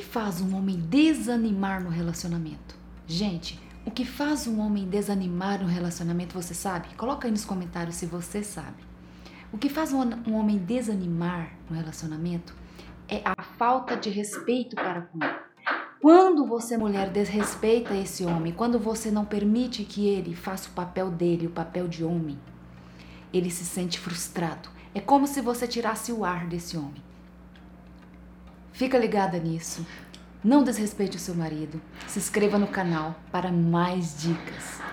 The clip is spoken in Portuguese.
que faz um homem desanimar no relacionamento? Gente, o que faz um homem desanimar no relacionamento, você sabe? Coloca aí nos comentários se você sabe. O que faz um, homem desanimar no relacionamento é a falta de respeito para com ele. Quando você, mulher, desrespeita esse homem, quando você não permite que ele faça o papel dele, o papel de homem, ele se sente frustrado. É como se você tirasse o ar desse homem. Fica ligada nisso. Não desrespeite o seu marido. Se inscreva no canal para mais dicas.